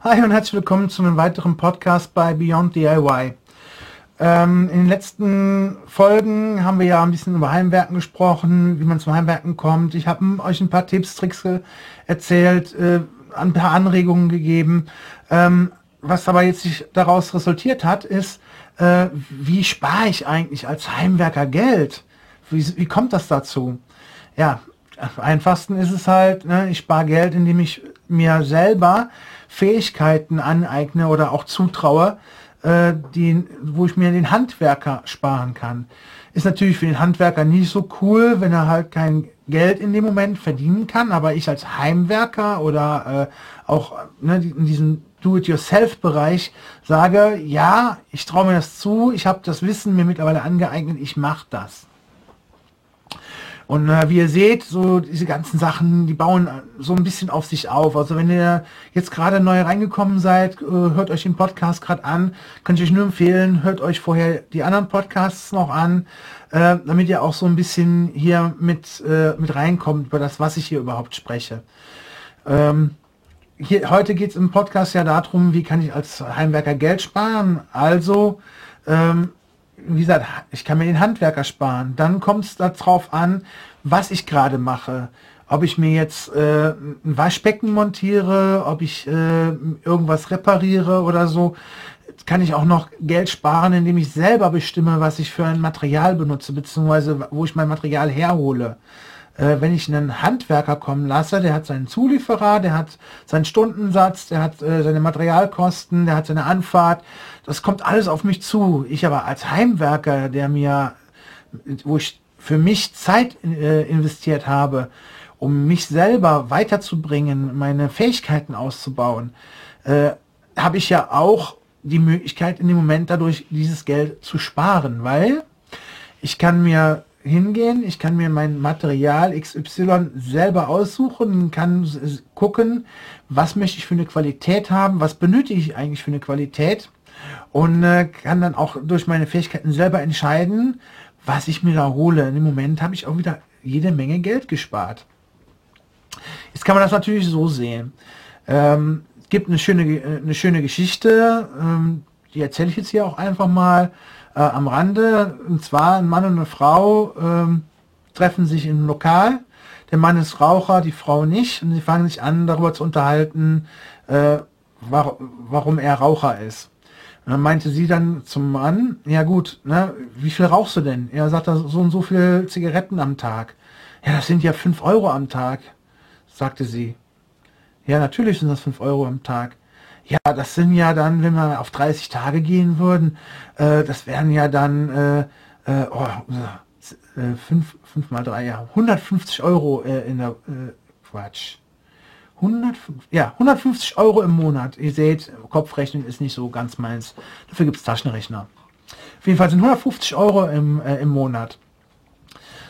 Hi und herzlich willkommen zu einem weiteren Podcast bei Beyond DIY. Ähm, in den letzten Folgen haben wir ja ein bisschen über Heimwerken gesprochen, wie man zum Heimwerken kommt. Ich habe euch ein paar Tipps, Tricks erzählt, äh, ein paar Anregungen gegeben. Ähm, was aber jetzt sich daraus resultiert hat, ist, äh, wie spare ich eigentlich als Heimwerker Geld? Wie, wie kommt das dazu? Ja, am einfachsten ist es halt, ne, ich spare Geld, indem ich mir selber Fähigkeiten aneigne oder auch zutraue, äh, die, wo ich mir den Handwerker sparen kann. Ist natürlich für den Handwerker nicht so cool, wenn er halt kein Geld in dem Moment verdienen kann, aber ich als Heimwerker oder äh, auch ne, in diesem Do-it-yourself-Bereich sage, ja, ich traue mir das zu, ich habe das Wissen mir mittlerweile angeeignet, ich mache das. Und äh, wie ihr seht, so diese ganzen Sachen, die bauen so ein bisschen auf sich auf. Also wenn ihr jetzt gerade neu reingekommen seid, äh, hört euch den Podcast gerade an, kann ich euch nur empfehlen, hört euch vorher die anderen Podcasts noch an, äh, damit ihr auch so ein bisschen hier mit, äh, mit reinkommt über das, was ich hier überhaupt spreche. Ähm, hier, heute geht es im Podcast ja darum, wie kann ich als Heimwerker Geld sparen. Also ähm, wie gesagt, ich kann mir den Handwerker sparen. Dann kommt es darauf an, was ich gerade mache. Ob ich mir jetzt äh, ein Waschbecken montiere, ob ich äh, irgendwas repariere oder so, kann ich auch noch Geld sparen, indem ich selber bestimme, was ich für ein Material benutze, beziehungsweise wo ich mein Material herhole äh, wenn ich einen Handwerker kommen lasse, der hat seinen Zulieferer, der hat seinen Stundensatz, der hat äh, seine Materialkosten, der hat seine Anfahrt. Das kommt alles auf mich zu. Ich aber als Heimwerker, der mir, wo ich für mich Zeit äh, investiert habe, um mich selber weiterzubringen, meine Fähigkeiten auszubauen, äh, habe ich ja auch die Möglichkeit in dem Moment dadurch dieses Geld zu sparen, weil ich kann mir hingehen, ich kann mir mein Material XY selber aussuchen, kann gucken, was möchte ich für eine Qualität haben, was benötige ich eigentlich für eine Qualität und äh, kann dann auch durch meine Fähigkeiten selber entscheiden, was ich mir da hole. Im Moment habe ich auch wieder jede Menge Geld gespart. Jetzt kann man das natürlich so sehen. Ähm, gibt eine schöne, äh, eine schöne Geschichte, ähm, die erzähle ich jetzt hier auch einfach mal äh, am Rande. Und zwar ein Mann und eine Frau ähm, treffen sich im Lokal. Der Mann ist Raucher, die Frau nicht. Und sie fangen sich an, darüber zu unterhalten, äh, war, warum er Raucher ist. Und dann meinte sie dann zum Mann, ja gut, ne, wie viel rauchst du denn? Er sagt, so und so viel Zigaretten am Tag. Ja, das sind ja fünf Euro am Tag, sagte sie. Ja, natürlich sind das fünf Euro am Tag. Ja, das sind ja dann, wenn wir auf 30 Tage gehen würden, äh, das wären ja dann äh, äh, oh, 5, äh, 5 mal 3, ja, 150 Euro äh, in der äh, Quatsch. 150, ja, 150 Euro im Monat. Ihr seht, Kopfrechnen ist nicht so ganz meins. Dafür gibt es Taschenrechner. Auf jeden Fall sind 150 Euro im, äh, im Monat.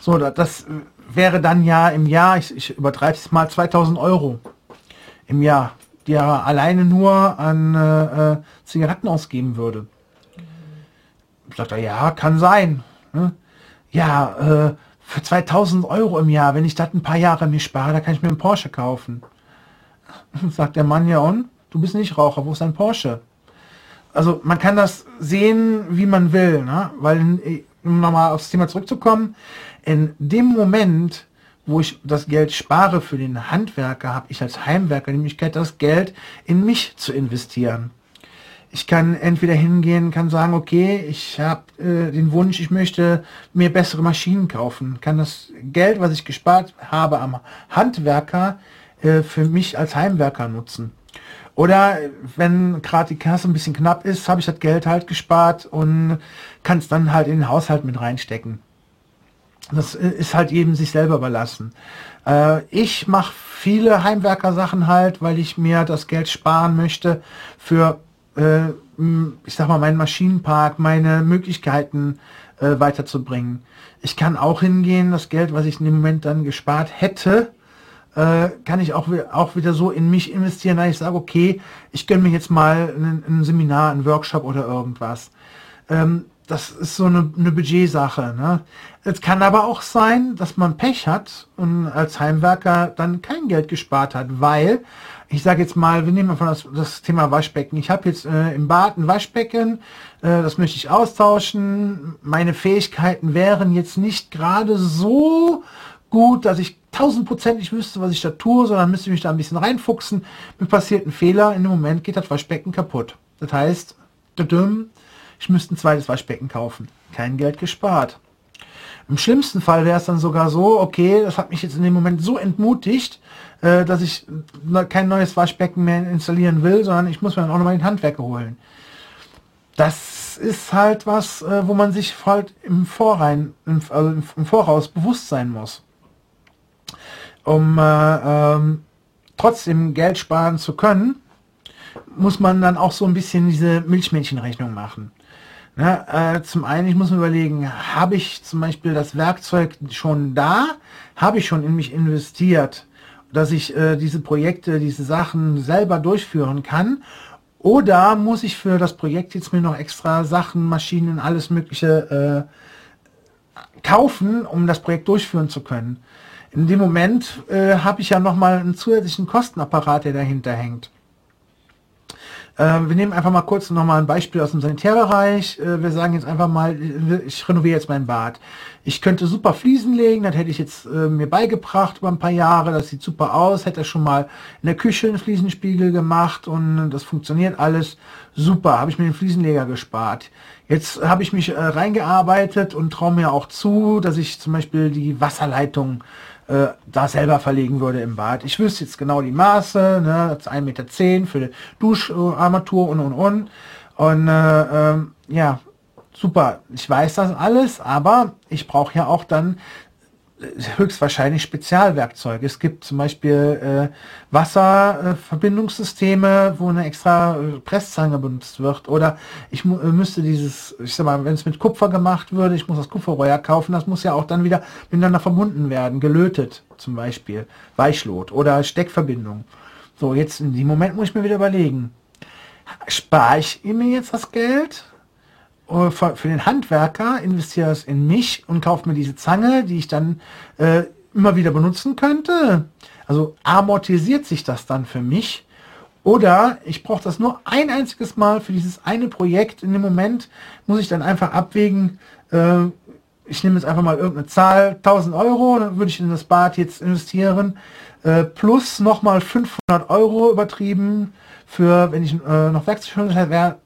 So, das wäre dann ja im Jahr, ich, ich übertreibe es mal, 2000 Euro im Jahr die er alleine nur an äh, äh, Zigaretten ausgeben würde. Sagt er, ja, kann sein. Ne? Ja, äh, für 2000 Euro im Jahr, wenn ich das ein paar Jahre mir spare, da kann ich mir einen Porsche kaufen. Sagt der Mann, ja und? Du bist nicht Raucher, wo ist dein Porsche? Also man kann das sehen, wie man will, ne? weil, um nochmal aufs Thema zurückzukommen, in dem Moment, wo ich das Geld spare für den Handwerker, habe ich als Heimwerker die Möglichkeit, das Geld in mich zu investieren. Ich kann entweder hingehen, kann sagen, okay, ich habe äh, den Wunsch, ich möchte mir bessere Maschinen kaufen, kann das Geld, was ich gespart habe am Handwerker, äh, für mich als Heimwerker nutzen. Oder wenn gerade die Kasse ein bisschen knapp ist, habe ich das Geld halt gespart und kann es dann halt in den Haushalt mit reinstecken. Das ist halt jedem sich selber überlassen. Äh, ich mache viele Heimwerker-Sachen halt, weil ich mir das Geld sparen möchte für, äh, ich sag mal, meinen Maschinenpark, meine Möglichkeiten äh, weiterzubringen. Ich kann auch hingehen, das Geld, was ich in dem Moment dann gespart hätte, äh, kann ich auch, auch wieder so in mich investieren, dass ich sage, okay, ich gönne mir jetzt mal ein, ein Seminar, ein Workshop oder irgendwas. Ähm, das ist so eine, eine Budgetsache. Ne? Es kann aber auch sein, dass man Pech hat und als Heimwerker dann kein Geld gespart hat, weil ich sage jetzt mal, wir nehmen einfach das, das Thema Waschbecken. Ich habe jetzt äh, im Bad ein Waschbecken, äh, das möchte ich austauschen. Meine Fähigkeiten wären jetzt nicht gerade so gut, dass ich tausendprozentig wüsste, was ich da tue, sondern müsste ich mich da ein bisschen reinfuchsen. Mir passiert ein Fehler, in dem Moment geht das Waschbecken kaputt. Das heißt, ich müsste ein zweites Waschbecken kaufen. Kein Geld gespart. Im schlimmsten Fall wäre es dann sogar so, okay, das hat mich jetzt in dem Moment so entmutigt, äh, dass ich kein neues Waschbecken mehr installieren will, sondern ich muss mir dann auch nochmal den Handwerker holen. Das ist halt was, äh, wo man sich halt im Vorrein, im, also im Voraus bewusst sein muss. Um äh, ähm, trotzdem Geld sparen zu können, muss man dann auch so ein bisschen diese Milchmädchenrechnung machen. Ne, äh, zum einen, ich muss mir überlegen, habe ich zum Beispiel das Werkzeug schon da? Habe ich schon in mich investiert, dass ich äh, diese Projekte, diese Sachen selber durchführen kann? Oder muss ich für das Projekt jetzt mir noch extra Sachen, Maschinen, alles Mögliche äh, kaufen, um das Projekt durchführen zu können? In dem Moment äh, habe ich ja nochmal einen zusätzlichen Kostenapparat, der dahinter hängt. Äh, wir nehmen einfach mal kurz nochmal ein Beispiel aus dem Sanitärbereich. Äh, wir sagen jetzt einfach mal, ich renoviere jetzt mein Bad. Ich könnte super Fliesen legen, das hätte ich jetzt äh, mir beigebracht über ein paar Jahre, das sieht super aus, hätte schon mal in der Küche einen Fliesenspiegel gemacht und das funktioniert alles super, habe ich mir den Fliesenleger gespart. Jetzt habe ich mich äh, reingearbeitet und traue mir auch zu, dass ich zum Beispiel die Wasserleitung äh, da selber verlegen würde im Bad. Ich wüsste jetzt genau die Maße, ne, 1,10 Meter für die Duscharmatur und und und. Und äh, äh, ja, super, ich weiß das alles, aber ich brauche ja auch dann höchstwahrscheinlich Spezialwerkzeuge. Es gibt zum Beispiel äh, Wasserverbindungssysteme, wo eine extra äh, Presszange benutzt wird. Oder ich äh, müsste dieses, ich sag mal, wenn es mit Kupfer gemacht würde, ich muss das Kupferrohr kaufen, das muss ja auch dann wieder miteinander verbunden werden, gelötet zum Beispiel, Weichlot oder Steckverbindung. So, jetzt in dem Moment muss ich mir wieder überlegen, spare ich mir jetzt das Geld äh, für den Handwerker, investiere es in mich und kaufe mir diese Zange, die ich dann äh, immer wieder benutzen könnte. Also amortisiert sich das dann für mich. Oder ich brauche das nur ein einziges Mal für dieses eine Projekt. In dem Moment muss ich dann einfach abwägen, äh, ich nehme jetzt einfach mal irgendeine Zahl, 1000 Euro, dann würde ich in das Bad jetzt investieren, äh, plus nochmal 500 Euro übertrieben für, wenn ich äh, noch wäre,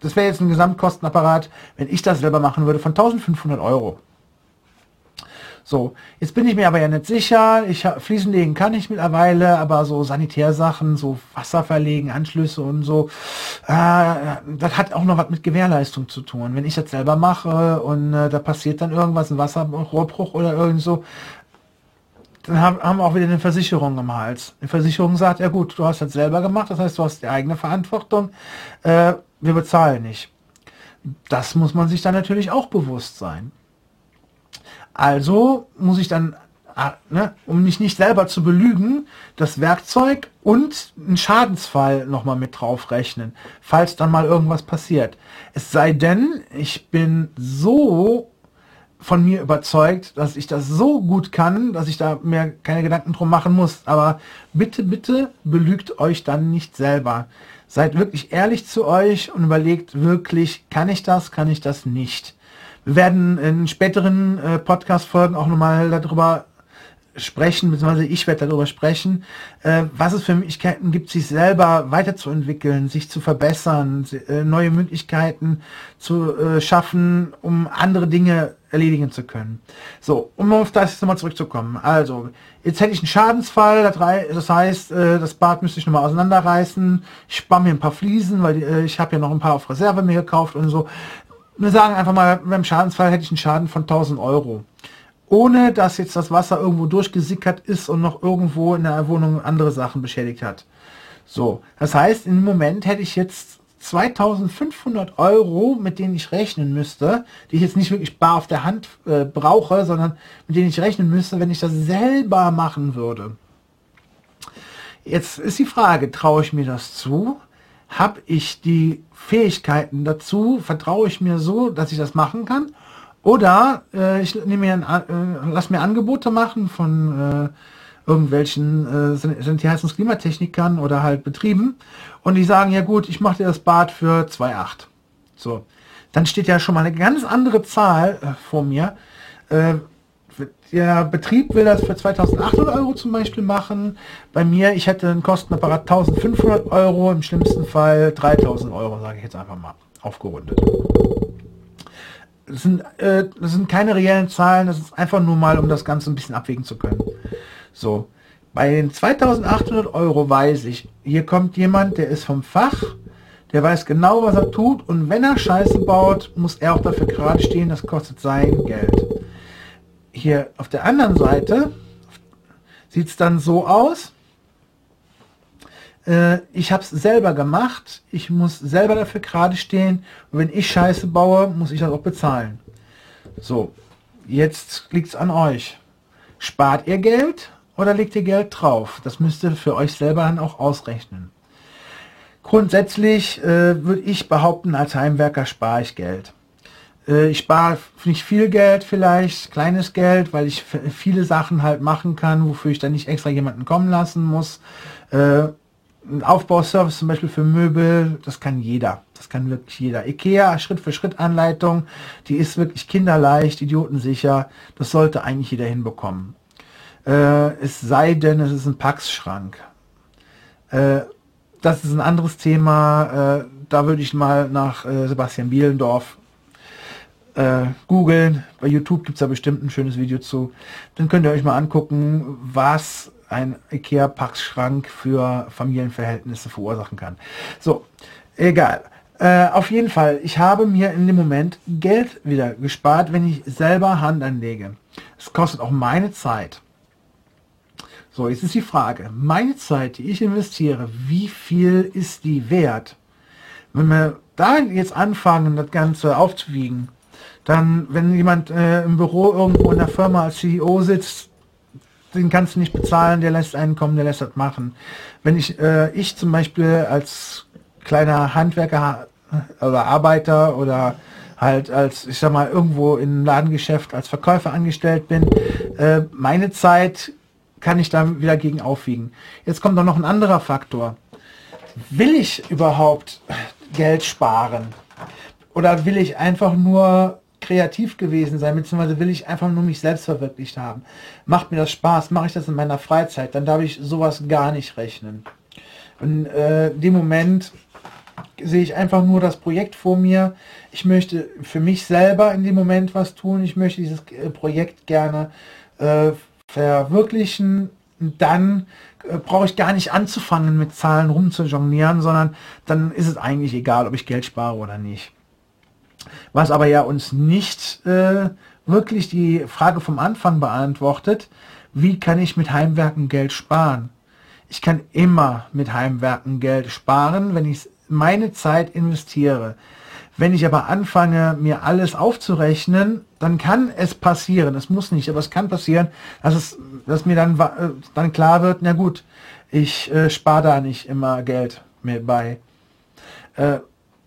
das wäre jetzt ein Gesamtkostenapparat, wenn ich das selber machen würde, von 1500 Euro. So, jetzt bin ich mir aber ja nicht sicher. Ich Fliesen legen kann ich mittlerweile, aber so Sanitärsachen, so Wasser verlegen, Anschlüsse und so, äh, das hat auch noch was mit Gewährleistung zu tun. Wenn ich das selber mache und äh, da passiert dann irgendwas, ein Wasserrohrbruch oder irgend so, dann haben, wir auch wieder eine Versicherung im Hals. Die Versicherung sagt, ja gut, du hast das selber gemacht, das heißt, du hast die eigene Verantwortung. Äh, wir bezahlen nicht. Das muss man sich dann natürlich auch bewusst sein. Also muss ich dann, ah, ne, um mich nicht selber zu belügen, das Werkzeug und einen Schadensfall nochmal mit drauf rechnen, falls dann mal irgendwas passiert. Es sei denn, ich bin so von mir überzeugt, dass ich das so gut kann, dass ich da mir keine Gedanken drum machen muss. Aber bitte, bitte belügt euch dann nicht selber. Seid wirklich ehrlich zu euch und überlegt wirklich, kann ich das, kann ich das nicht. Wir werden in späteren äh, Podcast-Folgen auch nochmal darüber sprechen, beziehungsweise ich werde darüber sprechen, äh, was es für Möglichkeiten gibt, sich selber weiterzuentwickeln, sich zu verbessern, äh, neue Möglichkeiten zu äh, schaffen, um andere Dinge erledigen zu können. So, um auf das nochmal zurückzukommen. Also, jetzt hätte ich einen Schadensfall, das heißt, äh, das Bad müsste ich nochmal auseinanderreißen. Ich spare mir ein paar Fliesen, weil äh, ich habe ja noch ein paar auf Reserve mir gekauft und so. Wir sagen einfach mal, beim Schadensfall hätte ich einen Schaden von 1000 Euro. Ohne, dass jetzt das Wasser irgendwo durchgesickert ist und noch irgendwo in der Wohnung andere Sachen beschädigt hat. So, das heißt, im Moment hätte ich jetzt 2500 Euro, mit denen ich rechnen müsste, die ich jetzt nicht wirklich bar auf der Hand äh, brauche, sondern mit denen ich rechnen müsste, wenn ich das selber machen würde. Jetzt ist die Frage, traue ich mir das zu? Habe ich die Fähigkeiten dazu? Vertraue ich mir so, dass ich das machen kann? Oder äh, ich nehme mir ein, äh, lass mir Angebote machen von irgendwelchen äh, Sanitärheizungs- Klimatechnikern oder halt Betrieben und die sagen, ja gut, ich mache dir das Bad für 2,8. So, dann steht ja schon mal eine ganz andere Zahl äh, vor mir. Äh, der Betrieb will das für 2800 Euro zum Beispiel machen. Bei mir, ich hätte einen Kostenapparat 1500 Euro, im schlimmsten Fall 3000 Euro, sage ich jetzt einfach mal, aufgerundet. Das sind, äh, das sind keine reellen Zahlen, das ist einfach nur mal, um das Ganze ein bisschen abwägen zu können. So, bei den 2800 Euro weiß ich, hier kommt jemand, der ist vom Fach, der weiß genau, was er tut und wenn er Scheiße baut, muss er auch dafür gerade stehen, das kostet sein Geld. Hier auf der anderen Seite sieht es dann so aus. Äh, ich habe es selber gemacht, ich muss selber dafür gerade stehen und wenn ich Scheiße baue, muss ich das auch bezahlen. So, jetzt liegt es an euch. Spart ihr Geld oder legt ihr Geld drauf? Das müsst ihr für euch selber dann auch ausrechnen. Grundsätzlich äh, würde ich behaupten, als Heimwerker spare ich Geld. Äh, ich spare nicht viel Geld vielleicht, kleines Geld, weil ich viele Sachen halt machen kann, wofür ich dann nicht extra jemanden kommen lassen muss. Äh, ein Aufbauservice zum Beispiel für Möbel, das kann jeder. Das kann wirklich jeder. Ikea, Schritt für Schritt Anleitung, die ist wirklich kinderleicht, idiotensicher. Das sollte eigentlich jeder hinbekommen. Äh, es sei denn, es ist ein Packschrank. Äh, das ist ein anderes Thema. Äh, da würde ich mal nach äh, Sebastian Bielendorf äh, googeln. Bei YouTube gibt es da bestimmt ein schönes Video zu. Dann könnt ihr euch mal angucken, was ein IKEA-Packschrank für Familienverhältnisse verursachen kann. So, egal. Äh, auf jeden Fall, ich habe mir in dem Moment Geld wieder gespart, wenn ich selber Hand anlege. Es kostet auch meine Zeit. So, jetzt ist die Frage, meine Zeit, die ich investiere, wie viel ist die wert? Wenn wir da jetzt anfangen, das Ganze aufzuwiegen, dann, wenn jemand äh, im Büro irgendwo in der Firma als CEO sitzt, den kannst du nicht bezahlen, der lässt einen kommen, der lässt das machen. Wenn ich, äh, ich zum Beispiel als kleiner Handwerker äh, oder Arbeiter oder halt als, ich sag mal, irgendwo im Ladengeschäft als Verkäufer angestellt bin, äh, meine Zeit kann ich da wieder gegen aufwiegen. Jetzt kommt doch noch ein anderer Faktor. Will ich überhaupt Geld sparen? Oder will ich einfach nur kreativ gewesen sein, beziehungsweise will ich einfach nur mich selbst verwirklicht haben? Macht mir das Spaß? Mache ich das in meiner Freizeit? Dann darf ich sowas gar nicht rechnen. In äh, dem Moment sehe ich einfach nur das Projekt vor mir. Ich möchte für mich selber in dem Moment was tun. Ich möchte dieses äh, Projekt gerne äh, verwirklichen, dann äh, brauche ich gar nicht anzufangen mit Zahlen rumzujonglieren, sondern dann ist es eigentlich egal, ob ich Geld spare oder nicht. Was aber ja uns nicht äh, wirklich die Frage vom Anfang beantwortet, wie kann ich mit Heimwerken Geld sparen? Ich kann immer mit Heimwerken Geld sparen, wenn ich meine Zeit investiere. Wenn ich aber anfange, mir alles aufzurechnen, dann kann es passieren, es muss nicht, aber es kann passieren, dass, es, dass mir dann, äh, dann klar wird, na gut, ich äh, spare da nicht immer Geld mehr bei. Äh,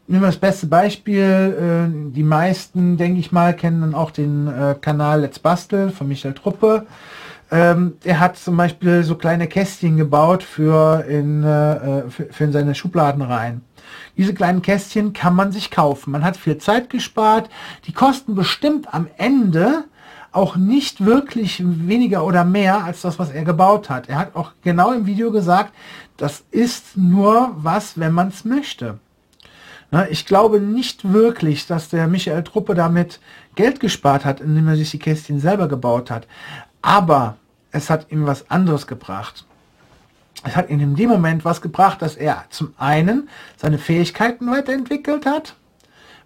nehmen wir das beste Beispiel, äh, die meisten, denke ich mal, kennen dann auch den äh, Kanal Let's Bastel von Michael Truppe. Ähm, er hat zum Beispiel so kleine Kästchen gebaut für in, äh, für, für in seine Schubladen rein. Diese kleinen Kästchen kann man sich kaufen. Man hat viel Zeit gespart. Die kosten bestimmt am Ende auch nicht wirklich weniger oder mehr als das, was er gebaut hat. Er hat auch genau im Video gesagt, das ist nur was, wenn man es möchte. Ich glaube nicht wirklich, dass der Michael Truppe damit Geld gespart hat, indem er sich die Kästchen selber gebaut hat. Aber es hat ihm was anderes gebracht es hat ihm in dem Moment was gebracht, dass er zum einen seine Fähigkeiten weiterentwickelt hat,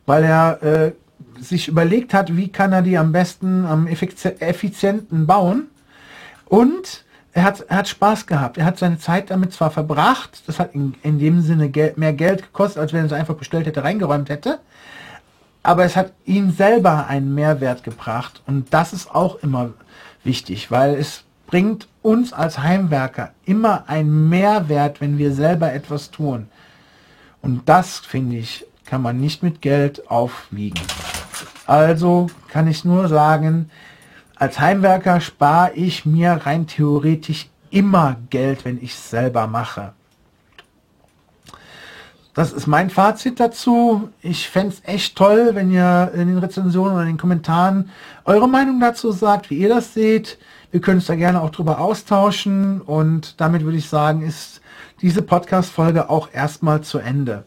weil er äh, sich überlegt hat, wie kann er die am besten, am effizienten bauen. Und er hat, er hat Spaß gehabt. Er hat seine Zeit damit zwar verbracht, das hat in, in dem Sinne Geld, mehr Geld gekostet, als wenn er es einfach bestellt hätte, reingeräumt hätte. Aber es hat ihm selber einen Mehrwert gebracht. Und das ist auch immer wichtig, weil es bringt uns als Heimwerker immer einen Mehrwert, wenn wir selber etwas tun. Und das, finde ich, kann man nicht mit Geld aufwiegen. Also kann ich nur sagen, als Heimwerker spare ich mir rein theoretisch immer Geld, wenn ich es selber mache. Das ist mein Fazit dazu. Ich fände es echt toll, wenn ihr in den Rezensionen oder in den Kommentaren eure Meinung dazu sagt, wie ihr das seht. Wir können uns da gerne auch drüber austauschen und damit würde ich sagen, ist diese Podcast-Folge auch erstmal zu Ende.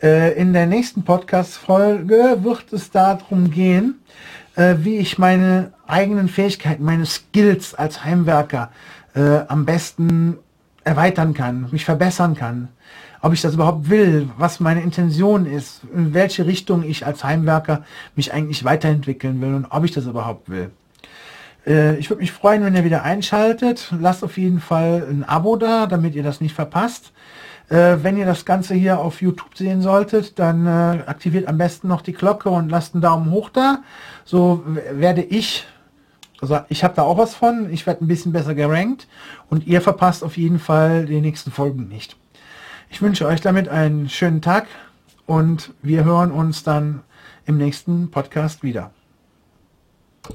Äh, in der nächsten Podcast-Folge wird es darum gehen, äh, wie ich meine eigenen Fähigkeiten, meine Skills als Heimwerker äh, am besten erweitern kann, mich verbessern kann. Ob ich das überhaupt will, was meine Intention ist, in welche Richtung ich als Heimwerker mich eigentlich weiterentwickeln will und ob ich das überhaupt will. Äh, ich würde mich freuen, wenn ihr wieder einschaltet. Lasst auf jeden Fall ein Abo da, damit ihr das nicht verpasst. Äh, wenn ihr das Ganze hier auf YouTube sehen solltet, dann äh, aktiviert am besten noch die Glocke und lasst einen Daumen hoch da. So werde ich also ich habe da auch was von. Ich werde ein bisschen besser gerankt und ihr verpasst auf jeden Fall die nächsten Folgen nicht. Ich wünsche euch damit einen schönen Tag und wir hören uns dann im nächsten Podcast wieder.